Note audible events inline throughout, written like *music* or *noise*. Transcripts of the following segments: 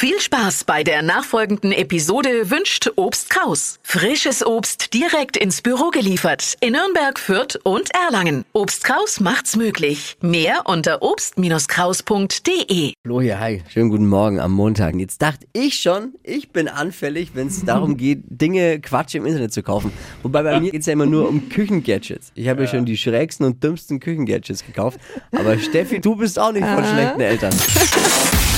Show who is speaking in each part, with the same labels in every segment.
Speaker 1: Viel Spaß bei der nachfolgenden Episode wünscht Obst Kraus. Frisches Obst direkt ins Büro geliefert in Nürnberg, Fürth und Erlangen. Obst Kraus macht's möglich. Mehr unter obst-kraus.de.
Speaker 2: Flo hier, hi. Schönen guten Morgen am Montag. Jetzt dachte ich schon, ich bin anfällig, wenn es *laughs* darum geht, Dinge Quatsch im Internet zu kaufen. Wobei bei mir geht's ja immer nur um Küchengadgets. Ich habe ja. schon die schrägsten und dümmsten Küchengadgets gekauft. Aber *laughs* Steffi, du bist auch nicht von schlechten Eltern. *laughs*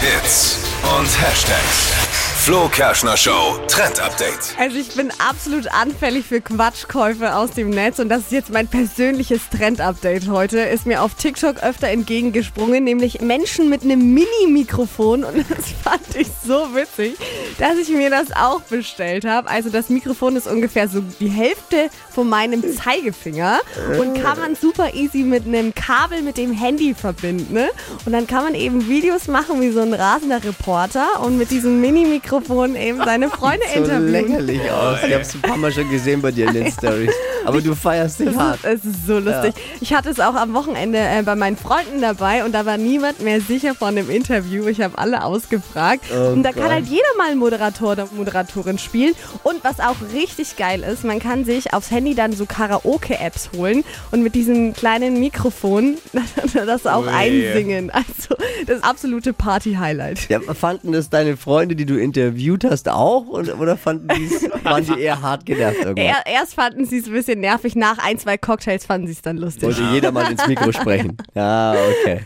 Speaker 3: Hits und Hashtags. Flo Kerschner Show Trend Update.
Speaker 4: Also ich bin absolut anfällig für Quatschkäufe aus dem Netz und das ist jetzt mein persönliches Trend-Update heute. Ist mir auf TikTok öfter entgegengesprungen, nämlich Menschen mit einem Mini-Mikrofon und *laughs* das fand ich so witzig, dass ich mir das auch bestellt habe. Also das Mikrofon ist ungefähr so die Hälfte von meinem Zeigefinger und kann man super easy mit einem Kabel mit dem Handy verbinden. Ne? Und dann kann man eben Videos machen wie so ein rasender Reporter und mit diesem Mini-Mikrofon Mikrofon eben seine Freunde
Speaker 2: so
Speaker 4: interviewen.
Speaker 2: lächerlich aus. Ich habe es ein paar Mal schon gesehen bei dir in den *laughs* Stories. Aber du feierst dich hart.
Speaker 4: es ist so lustig. Ich hatte es auch am Wochenende äh, bei meinen Freunden dabei und da war niemand mehr sicher von dem Interview. Ich habe alle ausgefragt.
Speaker 2: Oh
Speaker 4: und da
Speaker 2: Gott.
Speaker 4: kann halt jeder mal einen Moderator oder Moderatorin spielen. Und was auch richtig geil ist, man kann sich aufs Handy dann so Karaoke-Apps holen und mit diesem kleinen Mikrofon *laughs* das auch
Speaker 2: Ui.
Speaker 4: einsingen. Also das absolute Party-Highlight.
Speaker 2: Ja, fanden das deine Freunde, die du interviewt hast, auch? Oder, oder fanden die's, *laughs* waren die eher hart genervt irgendwann?
Speaker 4: Er, erst fanden sie es ein bisschen nervig, nach ein, zwei Cocktails fanden sie es dann lustig.
Speaker 2: Wollte jeder mal ins Mikro sprechen. Ja, *laughs* okay.